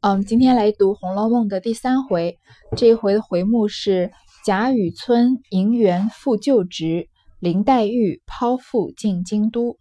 嗯，今天来读《红楼梦》的第三回，这一回的回目是贾雨村银元复旧职，林黛玉抛腹进京都。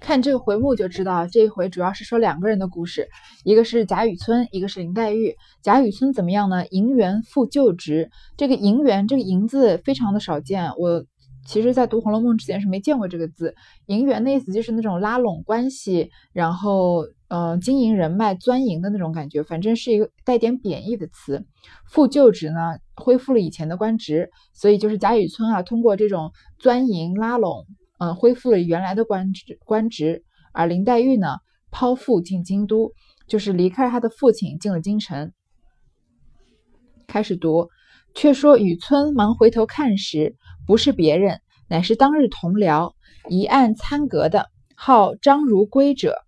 看这个回目就知道，这一回主要是说两个人的故事，一个是贾雨村，一个是林黛玉。贾雨村怎么样呢？银元复旧职，这个银元这个银字非常的少见，我。其实，在读《红楼梦》之前是没见过这个字。银元的意思就是那种拉拢关系，然后，呃，经营人脉、钻营的那种感觉，反正是一个带点贬义的词。复旧职呢，恢复了以前的官职，所以就是贾雨村啊，通过这种钻营拉拢，嗯，恢复了原来的官职。官职。而林黛玉呢，抛腹进京都，就是离开他的父亲，进了京城。开始读，却说雨村忙回头看时。不是别人，乃是当日同僚一案参阁的号张如圭者。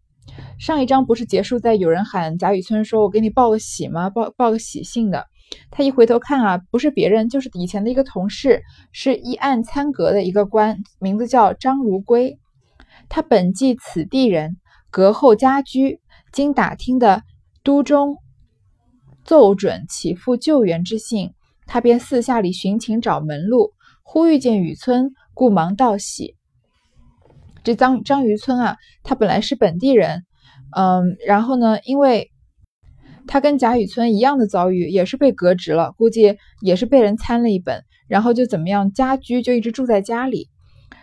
上一章不是结束在有人喊贾雨村说：“我给你报个喜吗？报报个喜信的。”他一回头看啊，不是别人，就是以前的一个同事，是一案参阁的一个官，名字叫张如圭。他本即此地人，阁后家居。经打听的都中奏准起复救援之信，他便四下里寻情找门路。忽遇见雨村，故忙道喜。这张张雨村啊，他本来是本地人，嗯，然后呢，因为他跟贾雨村一样的遭遇，也是被革职了，估计也是被人参了一本，然后就怎么样，家居就一直住在家里。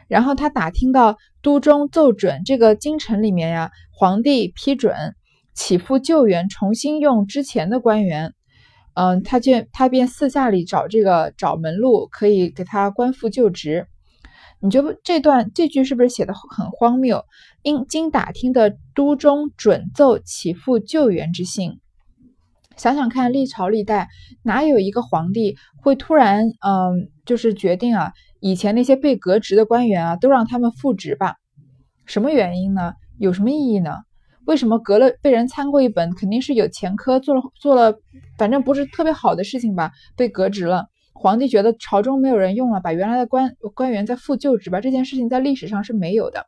然后他打听到都中奏准，这个京城里面呀，皇帝批准起复救援，重新用之前的官员。嗯，他就他便私下里找这个找门路，可以给他官复旧职。你觉得这段这句是不是写的很荒谬？因经打听的都中准奏起复救援之信，想想看，历朝历代哪有一个皇帝会突然嗯，就是决定啊，以前那些被革职的官员啊，都让他们复职吧？什么原因呢？有什么意义呢？为什么革了被人参过一本，肯定是有前科，做了做了，反正不是特别好的事情吧？被革职了，皇帝觉得朝中没有人用了，把原来的官官员再复旧职吧。这件事情在历史上是没有的，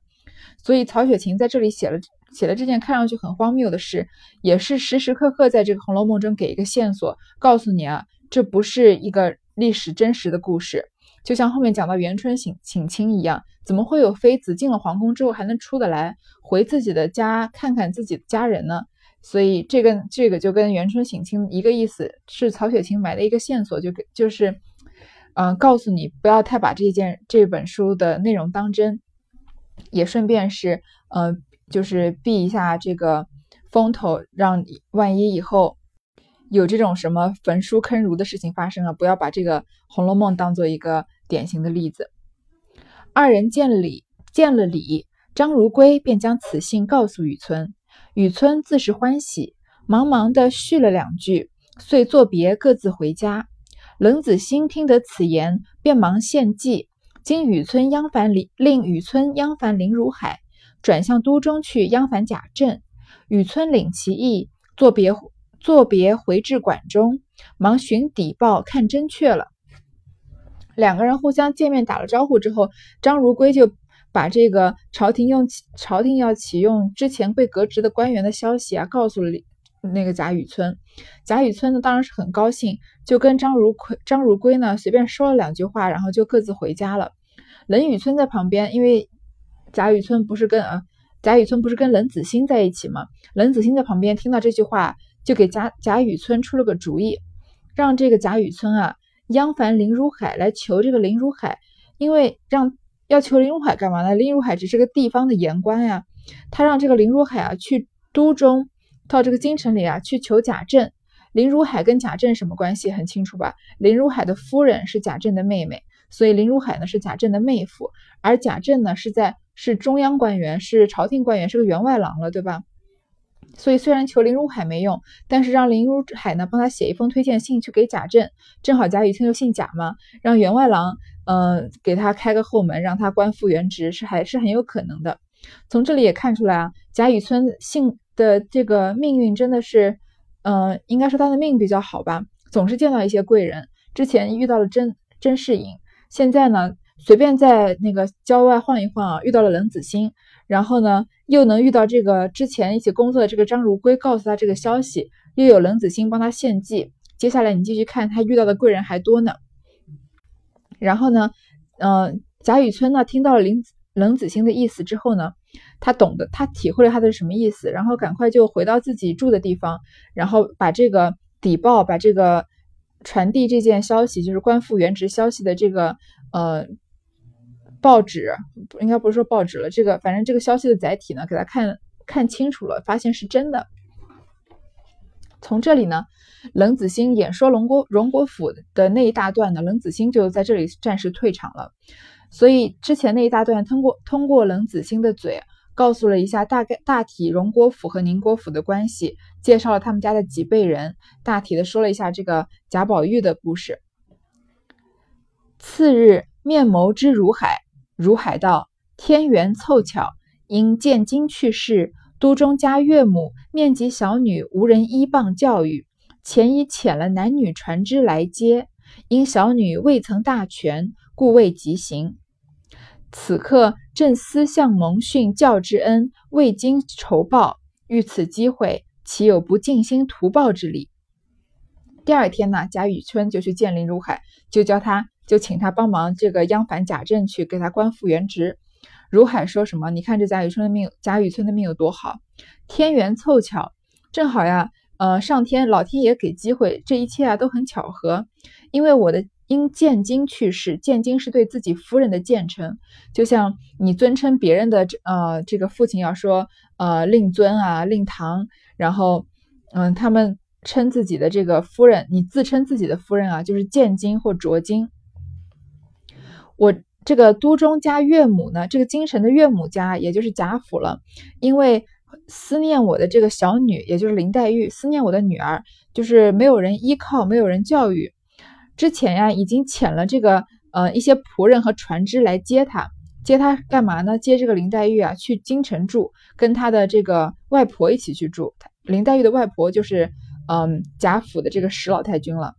所以曹雪芹在这里写了写了这件看上去很荒谬的事，也是时时刻刻在这个《红楼梦》中给一个线索，告诉你啊，这不是一个历史真实的故事。就像后面讲到元春省省亲一样，怎么会有妃子进了皇宫之后还能出得来，回自己的家看看自己的家人呢？所以这个这个就跟元春省亲一个意思，是曹雪芹埋的一个线索，就就是，嗯，告诉你不要太把这件这本书的内容当真，也顺便是，嗯，就是避一下这个风头，让万一以后。有这种什么焚书坑儒的事情发生了，不要把这个《红楼梦》当做一个典型的例子。二人见礼，见了礼，张如圭便将此信告诉雨村，雨村自是欢喜，忙忙的续了两句，遂作别，各自回家。冷子兴听得此言，便忙献计，经雨村央烦林，令雨村央烦林如海，转向都中去央烦贾政。雨村领其意，作别。作别回至馆中，忙寻底报看真确了。两个人互相见面打了招呼之后，张如圭就把这个朝廷用朝廷要启用之前被革职的官员的消息啊，告诉了那个贾雨村。贾雨村呢，当然是很高兴，就跟张如圭张如圭呢随便说了两句话，然后就各自回家了。冷雨村在旁边，因为贾雨村不是跟啊贾雨村不是跟冷子兴在一起吗？冷子兴在旁边听到这句话。就给贾贾雨村出了个主意，让这个贾雨村啊央烦林如海来求这个林如海，因为让要求林如海干嘛呢？林如海只是个地方的言官呀，他让这个林如海啊去都中，到这个京城里啊去求贾政。林如海跟贾政什么关系？很清楚吧？林如海的夫人是贾政的妹妹，所以林如海呢是贾政的妹夫，而贾政呢是在是中央官员，是朝廷官员，是个员外郎了，对吧？所以虽然求林如海没用，但是让林如海呢帮他写一封推荐信去给贾政，正好贾雨村又姓贾嘛，让员外郎嗯给他开个后门，让他官复原职是还是很有可能的。从这里也看出来啊，贾雨村姓的这个命运真的是，嗯，应该说他的命比较好吧，总是见到一些贵人。之前遇到了甄甄士隐，现在呢随便在那个郊外晃一晃啊，遇到了冷子兴，然后呢又能遇到这个之前一起工作的这个张如圭，告诉他这个消息，又有冷子兴帮他献计。接下来你继续看，他遇到的贵人还多呢。然后呢，嗯，贾雨村呢听到了林冷子兴的意思之后呢，他懂得，他体会了他的什么意思，然后赶快就回到自己住的地方，然后把这个底报，把这个传递这件消息，就是官复原职消息的这个呃。报纸应该不是说报纸了，这个反正这个消息的载体呢，给他看看清楚了，发现是真的。从这里呢，冷子兴演说荣国荣国府的那一大段呢，冷子兴就在这里暂时退场了。所以之前那一大段通过通过冷子兴的嘴，告诉了一下大概大体荣国府和宁国府的关系，介绍了他们家的几辈人，大体的说了一下这个贾宝玉的故事。次日面谋之如海。如海道，天缘凑巧，因见京去世，都中家岳母面及小女无人依傍教育，前已遣了男女船只来接，因小女未曾大全，故未及行。此刻正思向蒙训教之恩，未经酬报，遇此机会，岂有不尽心图报之理？第二天呢，贾雨村就去见林如海，就教他。就请他帮忙这个央反贾政去给他官复原职。如海说什么？你看这贾雨村的命，贾雨村的命有多好？天缘凑巧，正好呀，呃，上天老天爷给机会，这一切啊都很巧合。因为我的因建京去世，建京是对自己夫人的建称，就像你尊称别人的呃这个父亲要说呃令尊啊令堂，然后嗯他们称自己的这个夫人，你自称自己的夫人啊就是建京或卓京。我这个都中家岳母呢，这个京城的岳母家，也就是贾府了，因为思念我的这个小女，也就是林黛玉，思念我的女儿，就是没有人依靠，没有人教育。之前呀，已经遣了这个呃一些仆人和船只来接她，接她干嘛呢？接这个林黛玉啊去京城住，跟她的这个外婆一起去住。林黛玉的外婆就是嗯贾府的这个史老太君了。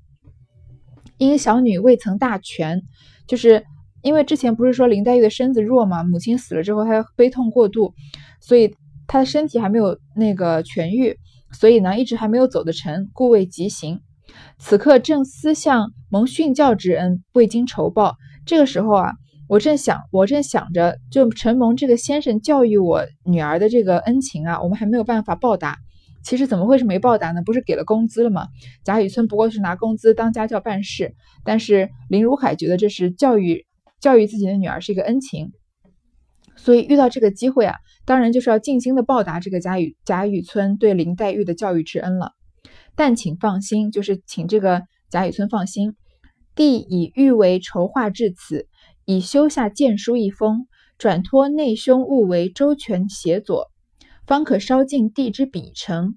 因小女未曾大全，就是。因为之前不是说林黛玉的身子弱嘛，母亲死了之后她悲痛过度，所以她的身体还没有那个痊愈，所以呢一直还没有走得成，故未急行。此刻正思向蒙训教之恩，未经酬报。这个时候啊，我正想，我正想着，就承蒙这个先生教育我女儿的这个恩情啊，我们还没有办法报答。其实怎么会是没报答呢？不是给了工资了吗？贾雨村不过是拿工资当家教办事，但是林如海觉得这是教育。教育自己的女儿是一个恩情，所以遇到这个机会啊，当然就是要尽心的报答这个贾雨贾雨村对林黛玉的教育之恩了。但请放心，就是请这个贾雨村放心，弟已欲为筹划至此，已修下荐书一封，转托内兄务为周全协佐，方可稍尽弟之笔成。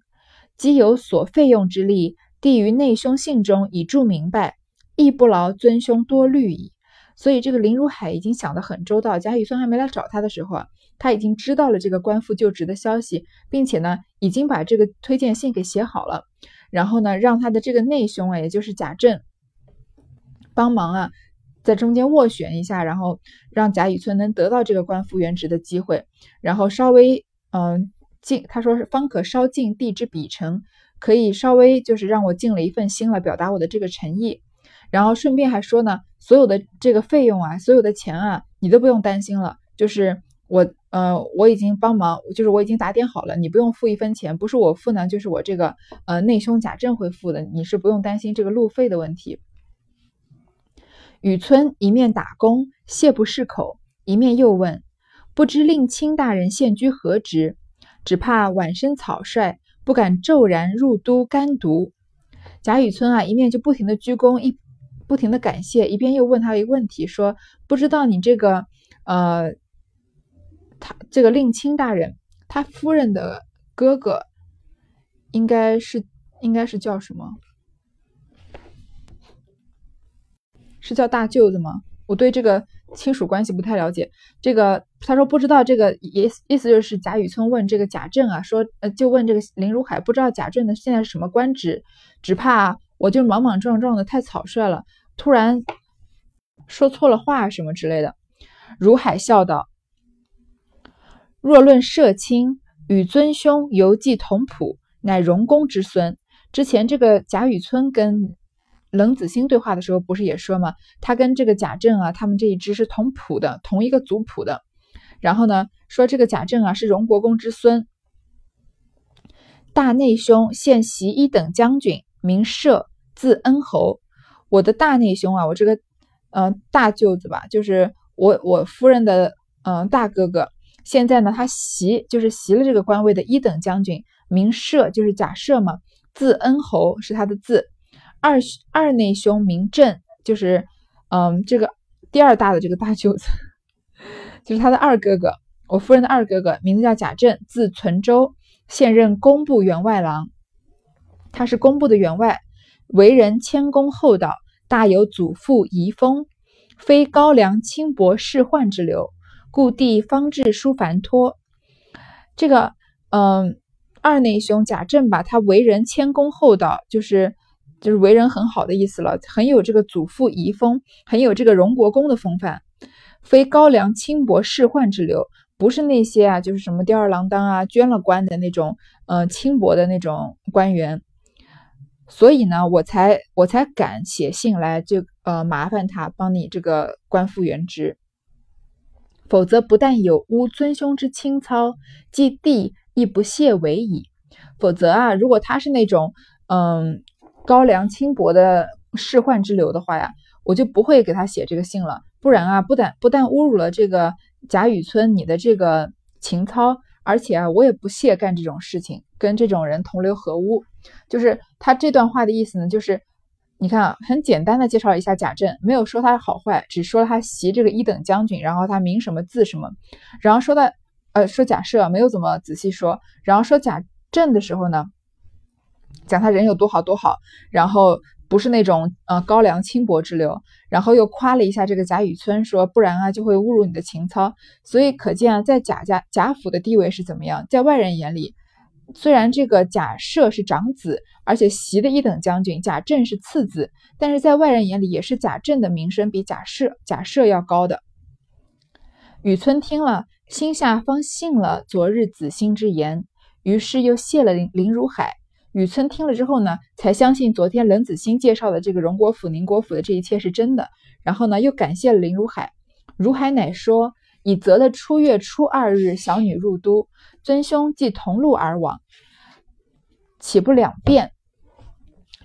既有所费用之力，弟于内兄信中已注明白，亦不劳尊兄多虑矣。所以这个林如海已经想得很周到，贾雨村还没来找他的时候啊，他已经知道了这个官复就职的消息，并且呢，已经把这个推荐信给写好了，然后呢，让他的这个内兄啊，也就是贾政帮忙啊，在中间斡旋一下，然后让贾雨村能得到这个官复原职的机会，然后稍微嗯尽，他说是方可稍尽地之比成，可以稍微就是让我尽了一份心了，表达我的这个诚意。然后顺便还说呢，所有的这个费用啊，所有的钱啊，你都不用担心了。就是我，呃，我已经帮忙，就是我已经打点好了，你不用付一分钱，不是我付呢，就是我这个呃内兄贾政会付的，你是不用担心这个路费的问题。雨村一面打工谢不释口，一面又问：“不知令卿大人现居何职？只怕晚生草率，不敢骤然入都干读。”贾雨村啊，一面就不停的鞠躬一。不停的感谢，一边又问他一个问题，说：“不知道你这个，呃，他这个令卿大人，他夫人的哥哥，应该是应该是叫什么？是叫大舅子吗？我对这个亲属关系不太了解。这个他说不知道，这个意意思就是贾雨村问这个贾政啊，说呃，就问这个林如海，不知道贾政的现在是什么官职，只怕我就莽莽撞撞的太草率了。”突然说错了话什么之类的，如海笑道：“若论社亲，与尊兄犹记同谱，乃荣公之孙。之前这个贾雨村跟冷子兴对话的时候，不是也说吗？他跟这个贾政啊，他们这一支是同谱的，同一个族谱的。然后呢，说这个贾政啊是荣国公之孙。大内兄现袭一等将军，名射，字恩侯。我的大内兄啊，我这个嗯大舅子吧，就是我我夫人的嗯大哥哥。现在呢，他袭就是袭了这个官位的一等将军，名射，就是贾赦嘛，字恩侯是他的字。二二内兄名震，就是嗯这个第二大的这个大舅子，就是他的二哥哥，我夫人的二哥哥，名字叫贾政，字存周。现任工部员外郎，他是工部的员外，为人谦恭厚道，大有祖父遗风，非高粱轻薄世宦之流，故地方志书繁托。这个，嗯，二内兄贾政吧，他为人谦恭厚道，就是就是为人很好的意思了，很有这个祖父遗风，很有这个荣国公的风范，非高粱轻薄世宦之流。不是那些啊，就是什么吊儿郎当啊、捐了官的那种，呃，轻薄的那种官员。所以呢，我才我才敢写信来，就呃麻烦他帮你这个官复原职。否则不但有污尊兄之清操，即弟亦不屑为矣。否则啊，如果他是那种嗯高粱轻薄的仕宦之流的话呀，我就不会给他写这个信了。不然啊，不但不但侮辱了这个。贾雨村，你的这个情操，而且啊，我也不屑干这种事情，跟这种人同流合污。就是他这段话的意思呢，就是你看啊，很简单的介绍一下贾政，没有说他好坏，只说了他袭这个一等将军，然后他名什么字什么，然后说到呃说贾赦没有怎么仔细说，然后说贾政的时候呢，讲他人有多好多好，然后。不是那种呃高粱轻薄之流，然后又夸了一下这个贾雨村，说不然啊就会侮辱你的情操。所以可见啊，在贾家贾府的地位是怎么样？在外人眼里，虽然这个贾赦是长子，而且袭的一等将军，贾政是次子，但是在外人眼里也是贾政的名声比贾赦贾赦要高的。雨村听了，心下方信了昨日子兴之言，于是又谢了林林如海。雨村听了之后呢，才相信昨天冷子兴介绍的这个荣国府、宁国府的这一切是真的。然后呢，又感谢了林如海。如海乃说：“以择的初月初二日，小女入都，尊兄即同路而往，岂不两便？”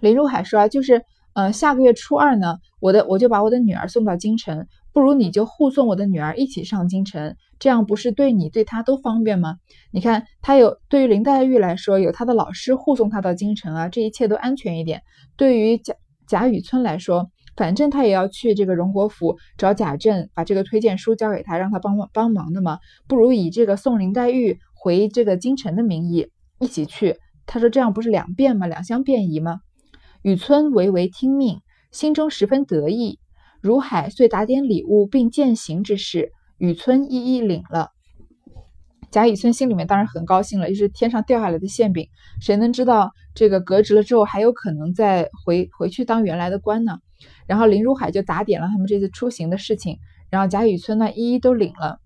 林如海说啊，就是，呃，下个月初二呢，我的我就把我的女儿送到京城。不如你就护送我的女儿一起上京城，这样不是对你对她都方便吗？你看，他有对于林黛玉来说，有他的老师护送她到京城啊，这一切都安全一点。对于贾贾雨村来说，反正他也要去这个荣国府找贾政，把这个推荐书交给他，让他帮忙帮忙的嘛。不如以这个送林黛玉回这个京城的名义一起去。他说这样不是两便吗？两相便宜吗？雨村唯唯听命，心中十分得意。如海遂打点礼物并饯行之事，雨村一一领了。贾雨村心里面当然很高兴了，就是天上掉下来的馅饼。谁能知道这个革职了之后还有可能再回回去当原来的官呢？然后林如海就打点了他们这次出行的事情，然后贾雨村呢一一都领了。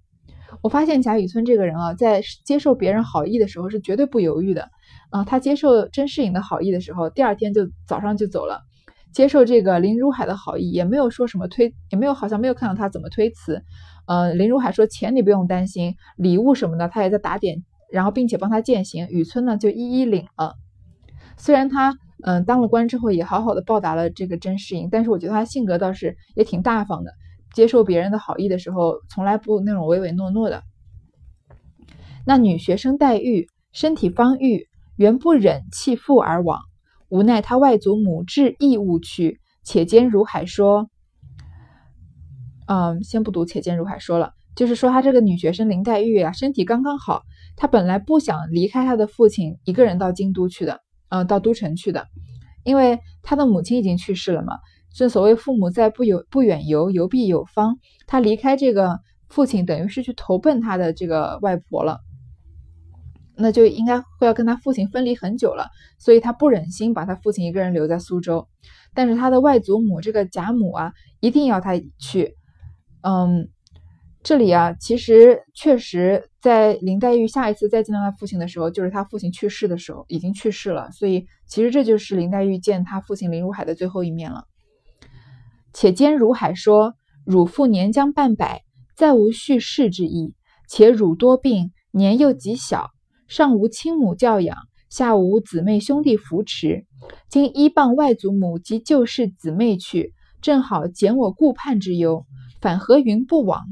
我发现贾雨村这个人啊，在接受别人好意的时候是绝对不犹豫的啊。他接受甄士隐的好意的时候，第二天就早上就走了。接受这个林如海的好意，也没有说什么推，也没有好像没有看到他怎么推辞。呃，林如海说钱你不用担心，礼物什么的他也在打点，然后并且帮他践行。雨村呢就一一领了。虽然他嗯当了官之后也好好的报答了这个甄士隐，但是我觉得他性格倒是也挺大方的，接受别人的好意的时候从来不那种唯唯诺诺的。那女学生黛玉身体方愈，原不忍弃父而往。无奈他外祖母至义务去，且兼如海说，嗯，先不读且兼如海说了，就是说他这个女学生林黛玉啊，身体刚刚好，她本来不想离开她的父亲，一个人到京都去的，嗯，到都城去的，因为他的母亲已经去世了嘛。正所谓父母在，不有不远游，游必有方。他离开这个父亲，等于是去投奔他的这个外婆了。那就应该会要跟他父亲分离很久了，所以他不忍心把他父亲一个人留在苏州。但是他的外祖母这个贾母啊，一定要他去。嗯，这里啊，其实确实在林黛玉下一次再见到她父亲的时候，就是她父亲去世的时候，已经去世了。所以其实这就是林黛玉见她父亲林如海的最后一面了。且兼如海说：“汝父年将半百，再无续世之意。且汝多病，年又极小，上无亲母教养，下无姊妹兄弟扶持。今依傍外祖母及旧世姊妹去，正好减我顾盼之忧。反何云不往？”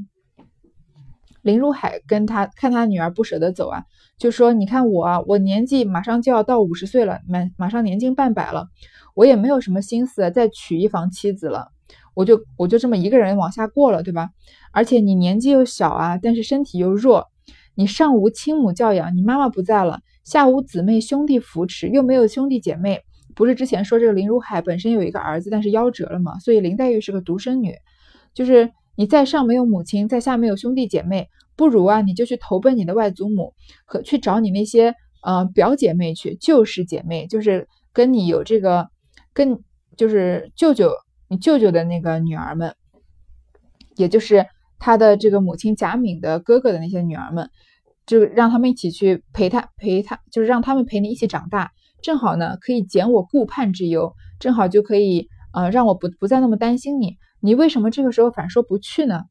林如海跟他看他女儿不舍得走啊，就说：“你看我啊，我年纪马上就要到五十岁了，马马上年近半百了，我也没有什么心思再娶一房妻子了，我就我就这么一个人往下过了，对吧？而且你年纪又小啊，但是身体又弱，你上无亲母教养，你妈妈不在了，下无姊妹兄弟扶持，又没有兄弟姐妹。不是之前说这个林如海本身有一个儿子，但是夭折了嘛，所以林黛玉是个独生女，就是你在上没有母亲，在下没有兄弟姐妹。”不如啊，你就去投奔你的外祖母，和去找你那些呃表姐妹去，旧时姐妹，就是跟你有这个，跟就是舅舅，你舅舅的那个女儿们，也就是他的这个母亲贾敏的哥哥的那些女儿们，就让他们一起去陪他，陪他，就是让他们陪你一起长大，正好呢可以减我顾盼之忧，正好就可以呃让我不不再那么担心你，你为什么这个时候反说不去呢？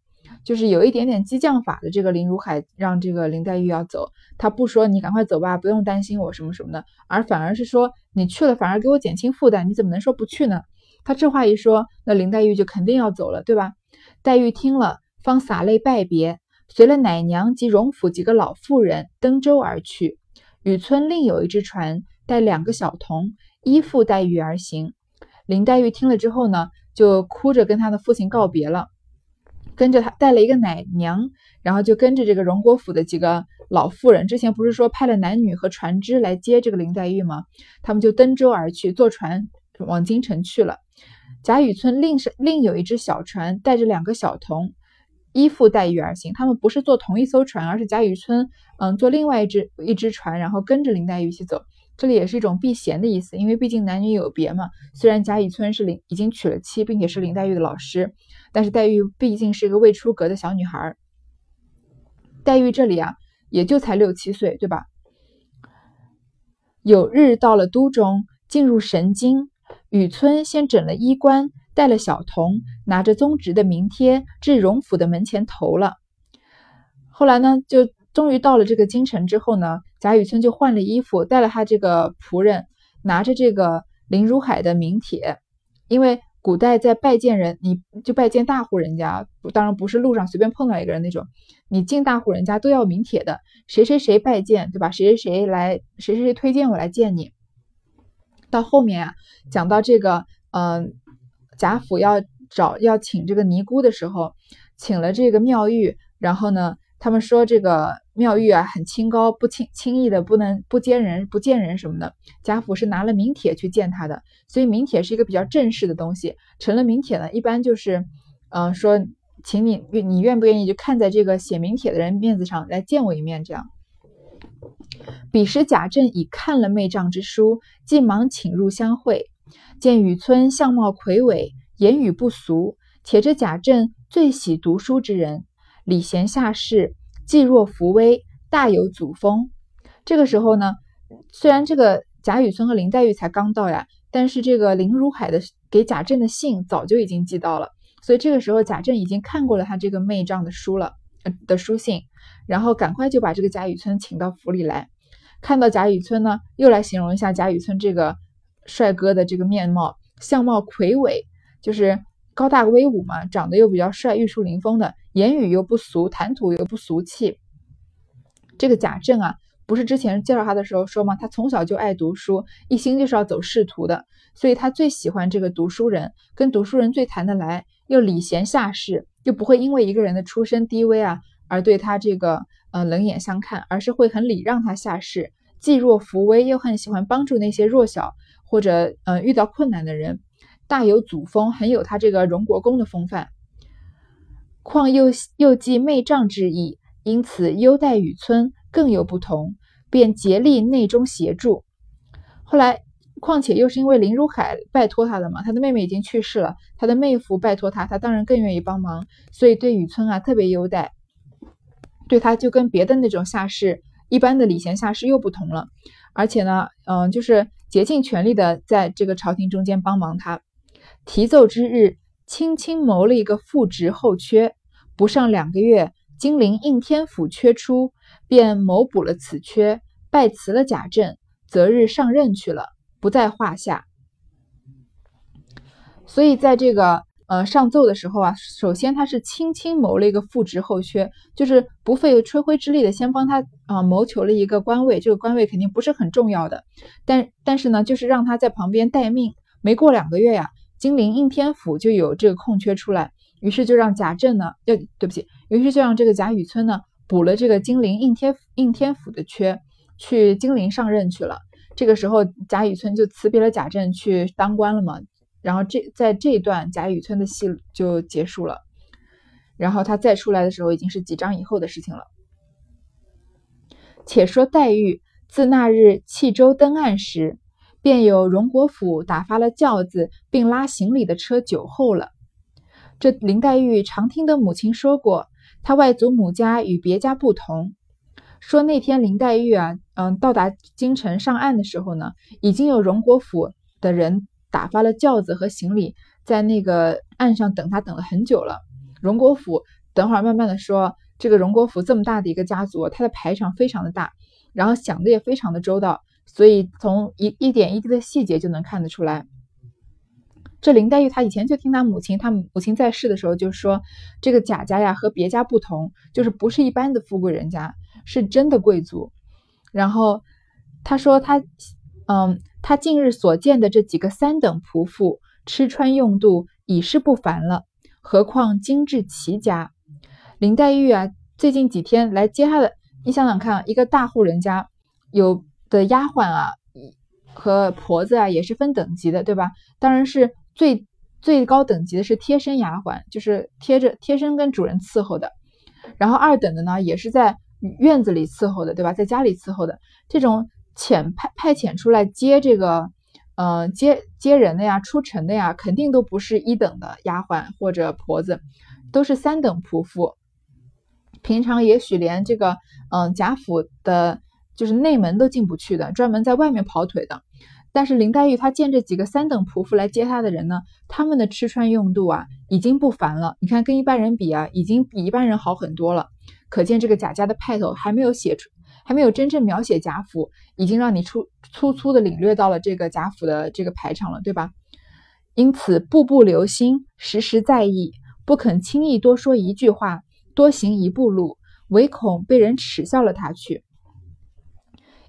就是有一点点激将法的这个林如海让这个林黛玉要走，他不说你赶快走吧，不用担心我什么什么的，而反而是说你去了反而给我减轻负担，你怎么能说不去呢？他这话一说，那林黛玉就肯定要走了，对吧？黛玉听了，方洒泪拜别，随了奶娘及荣府几个老妇人登舟而去。雨村另有一只船，带两个小童依附黛玉而行。林黛玉听了之后呢，就哭着跟他的父亲告别了。跟着他带了一个奶娘，然后就跟着这个荣国府的几个老妇人。之前不是说派了男女和船只来接这个林黛玉吗？他们就登舟而去，坐船往京城去了。贾雨村另是另有一只小船，带着两个小童依附黛玉而行。他们不是坐同一艘船，而是贾雨村嗯坐另外一只一只船，然后跟着林黛玉一起走。这里也是一种避嫌的意思，因为毕竟男女有别嘛。虽然贾雨村是林已经娶了妻，并且是林黛玉的老师。但是黛玉毕竟是一个未出阁的小女孩，黛玉这里啊也就才六七岁，对吧？有日到了都中，进入神经，雨村先整了衣冠，带了小童，拿着宗侄的名帖至荣府的门前投了。后来呢，就终于到了这个京城之后呢，贾雨村就换了衣服，带了他这个仆人，拿着这个林如海的名帖，因为。古代在拜见人，你就拜见大户人家，当然不是路上随便碰到一个人那种。你进大户人家都要名帖的，谁谁谁拜见，对吧？谁谁谁来，谁谁谁推荐我来见你。到后面啊，讲到这个，嗯，贾府要找要请这个尼姑的时候，请了这个妙玉，然后呢，他们说这个。妙玉啊，很清高，不轻轻易的不能不见人，不见人什么的。贾府是拿了名帖去见他的，所以名帖是一个比较正式的东西。成了名帖呢，一般就是，嗯，说，请你你愿不愿意就看在这个写名帖的人面子上来见我一面，这样。彼时贾政已看了媚丈之书，即忙请入相会，见雨村相貌魁伟，言语不俗，且这贾政最喜读书之人，礼贤下士。既若扶危，大有祖风。这个时候呢，虽然这个贾雨村和林黛玉才刚到呀，但是这个林如海的给贾政的信早就已经寄到了，所以这个时候贾政已经看过了他这个妹丈的书了，呃的书信，然后赶快就把这个贾雨村请到府里来。看到贾雨村呢，又来形容一下贾雨村这个帅哥的这个面貌，相貌魁伟，就是高大威武嘛，长得又比较帅，玉树临风的。言语又不俗，谈吐又不俗气。这个贾政啊，不是之前介绍他的时候说吗？他从小就爱读书，一心就是要走仕途的，所以他最喜欢这个读书人，跟读书人最谈得来，又礼贤下士，又不会因为一个人的出身低微啊而对他这个呃冷眼相看，而是会很礼让他下士，济弱扶危，又很喜欢帮助那些弱小或者呃遇到困难的人，大有祖风，很有他这个荣国公的风范。况又又记媚丈之意，因此优待雨村更有不同，便竭力内中协助。后来，况且又是因为林如海拜托他的嘛，他的妹妹已经去世了，他的妹夫拜托他，他当然更愿意帮忙，所以对雨村啊特别优待。对他就跟别的那种下士一般的礼贤下士又不同了，而且呢，嗯，就是竭尽全力的在这个朝廷中间帮忙他。提奏之日，轻轻谋了一个副职后缺，不上两个月，金陵应天府缺出，便谋补了此缺，拜辞了贾政，择日上任去了，不在话下。所以在这个呃上奏的时候啊，首先他是轻轻谋了一个副职后缺，就是不费吹灰之力的先帮他啊谋求了一个官位，这个官位肯定不是很重要的，但但是呢，就是让他在旁边待命。没过两个月呀。金陵应天府就有这个空缺出来，于是就让贾政呢，要对不起，于是就让这个贾雨村呢补了这个金陵应天府应天府的缺，去金陵上任去了。这个时候贾雨村就辞别了贾政去当官了嘛。然后这在这一段贾雨村的戏就结束了。然后他再出来的时候已经是几章以后的事情了。且说黛玉自那日弃舟登岸时。便有荣国府打发了轿子，并拉行李的车酒后了。这林黛玉常听得母亲说过，她外祖母家与别家不同。说那天林黛玉啊，嗯，到达京城上岸的时候呢，已经有荣国府的人打发了轿子和行李，在那个岸上等她，等了很久了。荣国府等会儿慢慢的说，这个荣国府这么大的一个家族，他的排场非常的大，然后想的也非常的周到。所以从一一点一滴的细节就能看得出来，这林黛玉她以前就听她母亲，她母亲在世的时候就说，这个贾家呀和别家不同，就是不是一般的富贵人家，是真的贵族。然后她说她，嗯，她近日所见的这几个三等仆妇，吃穿用度已是不凡了，何况精致齐家。林黛玉啊，最近几天来接她的，你想想看，一个大户人家有。的丫鬟啊，和婆子啊，也是分等级的，对吧？当然是最最高等级的是贴身丫鬟，就是贴着贴身跟主人伺候的。然后二等的呢，也是在院子里伺候的，对吧？在家里伺候的。这种遣派派遣出来接这个，呃，接接人的呀，出城的呀，肯定都不是一等的丫鬟或者婆子，都是三等仆妇。平常也许连这个，嗯，贾府的。就是内门都进不去的，专门在外面跑腿的。但是林黛玉她见这几个三等仆妇来接她的人呢，他们的吃穿用度啊，已经不凡了。你看跟一般人比啊，已经比一般人好很多了。可见这个贾家的派头还没有写出，还没有真正描写贾府，已经让你粗粗粗的领略到了这个贾府的这个排场了，对吧？因此步步留心，时时在意，不肯轻易多说一句话，多行一步路，唯恐被人耻笑了他去。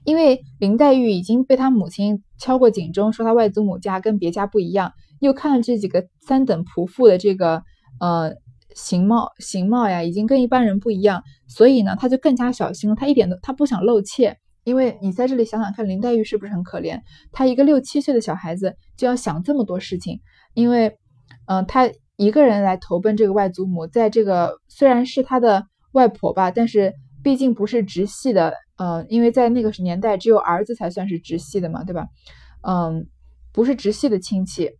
因为林黛玉已经被她母亲敲过警钟，说她外祖母家跟别家不一样，又看了这几个三等仆妇的这个呃形貌形貌呀，已经跟一般人不一样，所以呢，她就更加小心了。她一点都她不想露怯，因为你在这里想想看，林黛玉是不是很可怜？她一个六七岁的小孩子就要想这么多事情，因为嗯，她一个人来投奔这个外祖母，在这个虽然是她的外婆吧，但是毕竟不是直系的。嗯，因为在那个年代，只有儿子才算是直系的嘛，对吧？嗯，不是直系的亲戚，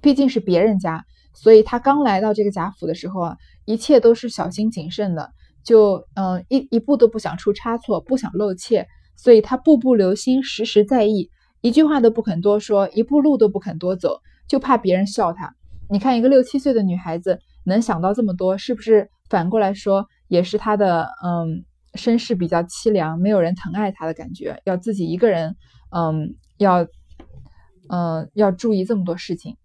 毕竟是别人家，所以他刚来到这个贾府的时候啊，一切都是小心谨慎的，就嗯一一步都不想出差错，不想露怯，所以他步步留心，时时在意，一句话都不肯多说，一步路都不肯多走，就怕别人笑他。你看，一个六七岁的女孩子能想到这么多，是不是反过来说也是她的嗯？身世比较凄凉，没有人疼爱他的感觉，要自己一个人，嗯，要，嗯，要注意这么多事情。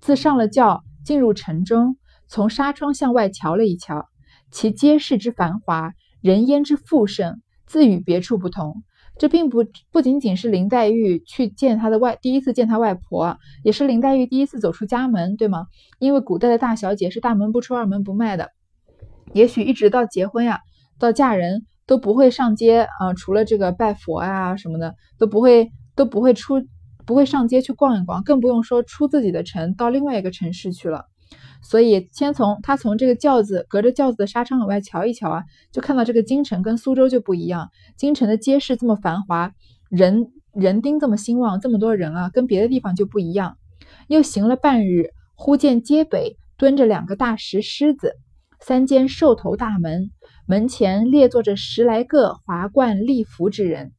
自上了轿，进入城中，从纱窗向外瞧了一瞧，其街市之繁华，人烟之富盛，自与别处不同。这并不不仅仅是林黛玉去见她的外第一次见她外婆，也是林黛玉第一次走出家门，对吗？因为古代的大小姐是大门不出二门不迈的，也许一直到结婚呀。到嫁人都不会上街啊，除了这个拜佛啊什么的，都不会都不会出，不会上街去逛一逛，更不用说出自己的城到另外一个城市去了。所以先从他从这个轿子隔着轿子的纱窗往外瞧一瞧啊，就看到这个京城跟苏州就不一样。京城的街市这么繁华，人人丁这么兴旺，这么多人啊，跟别的地方就不一样。又行了半日，忽见街北蹲着两个大石狮子。三间兽头大门，门前列坐着十来个华冠丽服之人。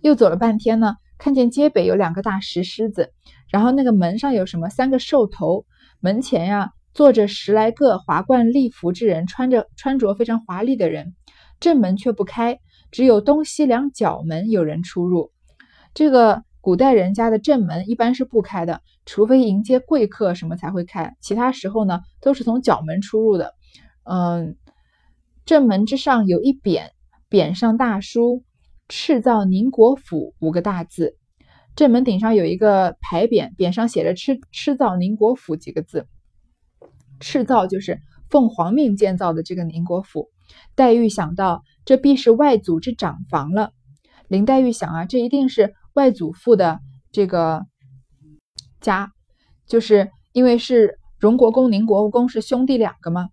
又走了半天呢，看见街北有两个大石狮子，然后那个门上有什么三个兽头，门前呀坐着十来个华冠丽服之人，穿着穿着非常华丽的人，正门却不开，只有东西两角门有人出入。这个古代人家的正门一般是不开的，除非迎接贵客什么才会开，其他时候呢都是从角门出入的。嗯，正门之上有一匾，匾上大书。赤造宁国府五个大字，正门顶上有一个牌匾，匾上写着“赤赤造宁国府”几个字。赤造就是奉皇命建造的这个宁国府。黛玉想到，这必是外祖之长房了。林黛玉想啊，这一定是外祖父的这个家，就是因为是荣国公、宁国公是兄弟两个嘛。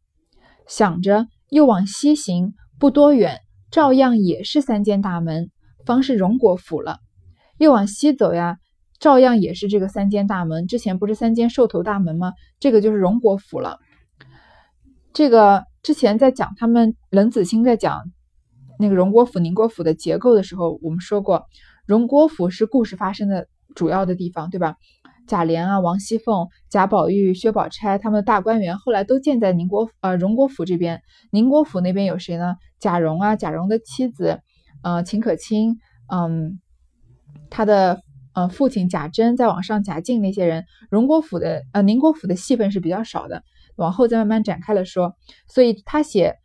想着又往西行，不多远。照样也是三间大门，方是荣国府了。又往西走呀，照样也是这个三间大门。之前不是三间兽头大门吗？这个就是荣国府了。这个之前在讲他们冷子兴在讲那个荣国府、宁国府的结构的时候，我们说过，荣国府是故事发生的主要的地方，对吧？贾琏啊、王熙凤、贾宝玉、薛宝钗他们的大观园后来都建在宁国呃荣国府这边。宁国府那边有谁呢？贾蓉啊，贾蓉的妻子，呃，秦可卿，嗯，他的呃父亲贾珍，再往上贾敬那些人。荣国府的呃宁国府的戏份是比较少的，往后再慢慢展开了说。所以他写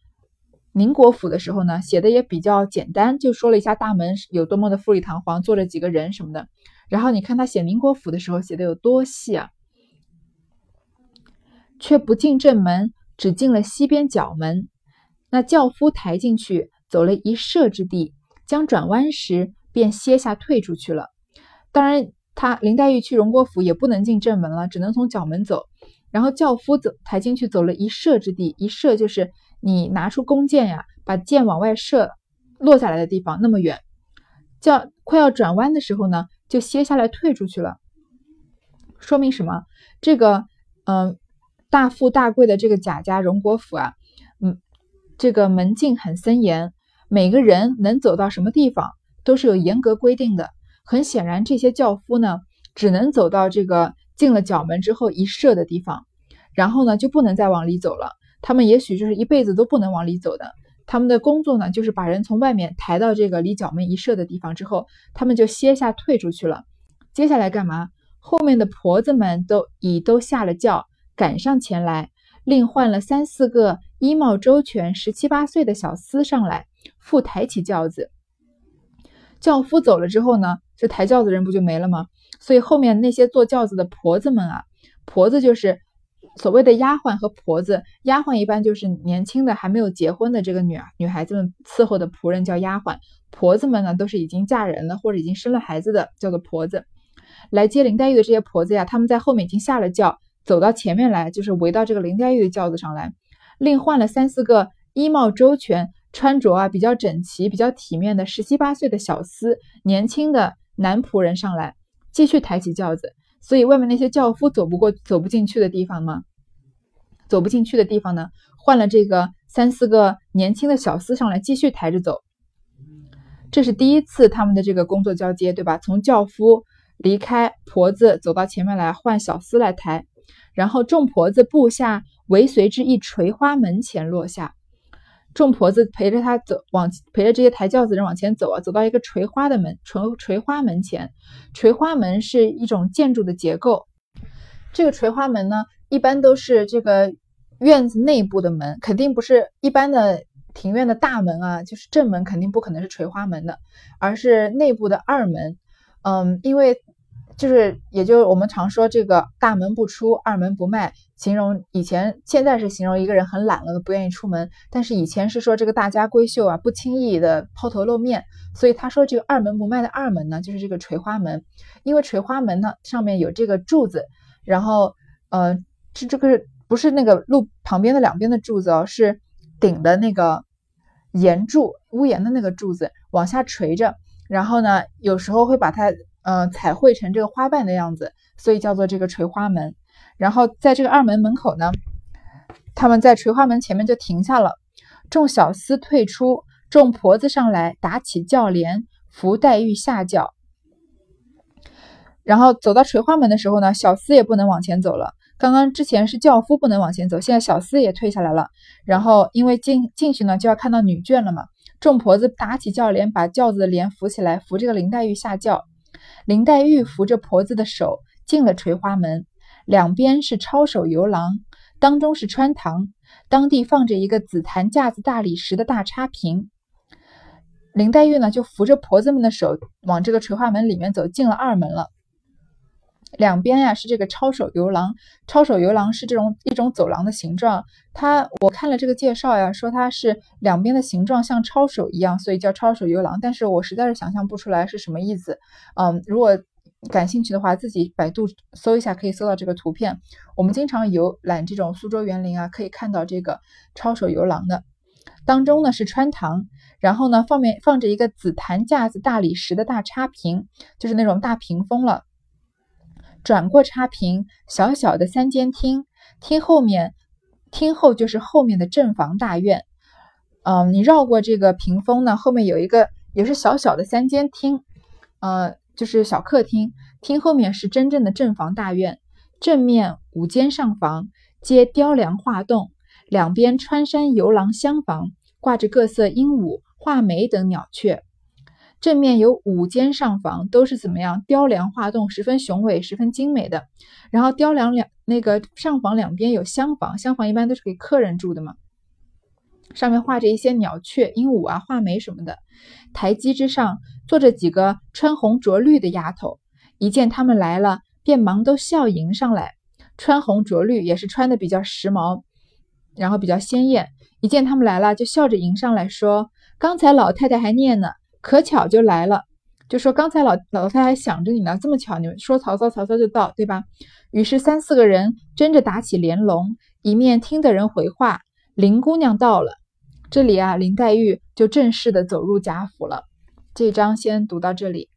宁国府的时候呢，写的也比较简单，就说了一下大门有多么的富丽堂皇，坐着几个人什么的。然后你看他写宁国府的时候写的有多细啊，却不进正门，只进了西边角门。那轿夫抬进去，走了一射之地，将转弯时，便歇下退出去了。当然，他林黛玉去荣国府也不能进正门了，只能从角门走。然后轿夫走抬进去，走了一射之地，一射就是你拿出弓箭呀，把箭往外射，落下来的地方那么远。叫快要转弯的时候呢。就歇下来退出去了，说明什么？这个，嗯，大富大贵的这个贾家荣国府啊，嗯，这个门禁很森严，每个人能走到什么地方都是有严格规定的。很显然，这些轿夫呢，只能走到这个进了角门之后一射的地方，然后呢就不能再往里走了。他们也许就是一辈子都不能往里走的。他们的工作呢，就是把人从外面抬到这个离角门一射的地方之后，他们就歇下退出去了。接下来干嘛？后面的婆子们都已都下了轿，赶上前来，另换了三四个衣帽周全、十七八岁的小厮上来，复抬起轿子。轿夫走了之后呢，这抬轿子人不就没了吗？所以后面那些坐轿子的婆子们啊，婆子就是。所谓的丫鬟和婆子，丫鬟一般就是年轻的还没有结婚的这个女女孩子们伺候的仆人叫丫鬟，婆子们呢都是已经嫁人了或者已经生了孩子的，叫做婆子。来接林黛玉的这些婆子呀，他们在后面已经下了轿，走到前面来，就是围到这个林黛玉的轿子上来，另换了三四个衣帽周全、穿着啊比较整齐、比较体面的十七八岁的小厮，年轻的男仆人上来，继续抬起轿子。所以外面那些轿夫走不过、走不进去的地方吗？走不进去的地方呢，换了这个三四个年轻的小厮上来继续抬着走。这是第一次他们的这个工作交接，对吧？从轿夫离开，婆子走到前面来换小厮来抬，然后众婆子步下，尾随之一垂花门前落下。众婆子陪着他走，往陪着这些抬轿子人往前走啊，走到一个垂花的门，垂垂花门前。垂花门是一种建筑的结构。这个垂花门呢，一般都是这个院子内部的门，肯定不是一般的庭院的大门啊，就是正门，肯定不可能是垂花门的，而是内部的二门。嗯，因为。就是，也就是我们常说这个大门不出，二门不迈，形容以前，现在是形容一个人很懒了，不愿意出门。但是以前是说这个大家闺秀啊，不轻易的抛头露面。所以他说这个二门不迈的二门呢，就是这个垂花门。因为垂花门呢上面有这个柱子，然后呃这这个不是那个路旁边的两边的柱子哦，是顶的那个檐柱，屋檐的那个柱子往下垂着，然后呢有时候会把它。嗯，彩绘成这个花瓣的样子，所以叫做这个垂花门。然后在这个二门门口呢，他们在垂花门前面就停下了。众小厮退出，众婆子上来打起轿帘，扶黛玉下轿。然后走到垂花门的时候呢，小厮也不能往前走了。刚刚之前是轿夫不能往前走，现在小厮也退下来了。然后因为进进去呢，就要看到女眷了嘛。众婆子打起轿帘，把轿子的帘扶起来，扶这个林黛玉下轿。林黛玉扶着婆子的手进了垂花门，两边是抄手游廊，当中是穿堂，当地放着一个紫檀架子大理石的大插屏。林黛玉呢，就扶着婆子们的手往这个垂花门里面走，进了二门了。两边呀是这个抄手游廊，抄手游廊是这种一种走廊的形状。它我看了这个介绍呀，说它是两边的形状像抄手一样，所以叫抄手游廊。但是我实在是想象不出来是什么意思。嗯，如果感兴趣的话，自己百度搜一下，可以搜到这个图片。我们经常游览这种苏州园林啊，可以看到这个抄手游廊的。当中呢是穿堂，然后呢放面放着一个紫檀架子大理石的大插屏，就是那种大屏风了。转过插屏，小小的三间厅，厅后面，厅后就是后面的正房大院。嗯，你绕过这个屏风呢，后面有一个也是小小的三间厅，呃，就是小客厅。厅后面是真正的正房大院，正面五间上房，皆雕梁画栋，两边穿山游廊厢房，挂着各色鹦鹉、画眉等鸟雀。正面有五间上房，都是怎么样雕梁画栋，十分雄伟，十分精美的。然后雕梁两那个上房两边有厢房，厢房一般都是给客人住的嘛。上面画着一些鸟雀、鹦鹉啊、画眉什么的。台基之上坐着几个穿红着绿的丫头，一见他们来了，便忙都笑迎上来。穿红着绿也是穿的比较时髦，然后比较鲜艳。一见他们来了，就笑着迎上来说：“刚才老太太还念呢。”可巧就来了，就说刚才老老太太想着你呢，这么巧，你们说曹操，曹操就到，对吧？于是三四个人争着打起连龙，一面听的人回话，林姑娘到了。这里啊，林黛玉就正式的走入贾府了。这章先读到这里。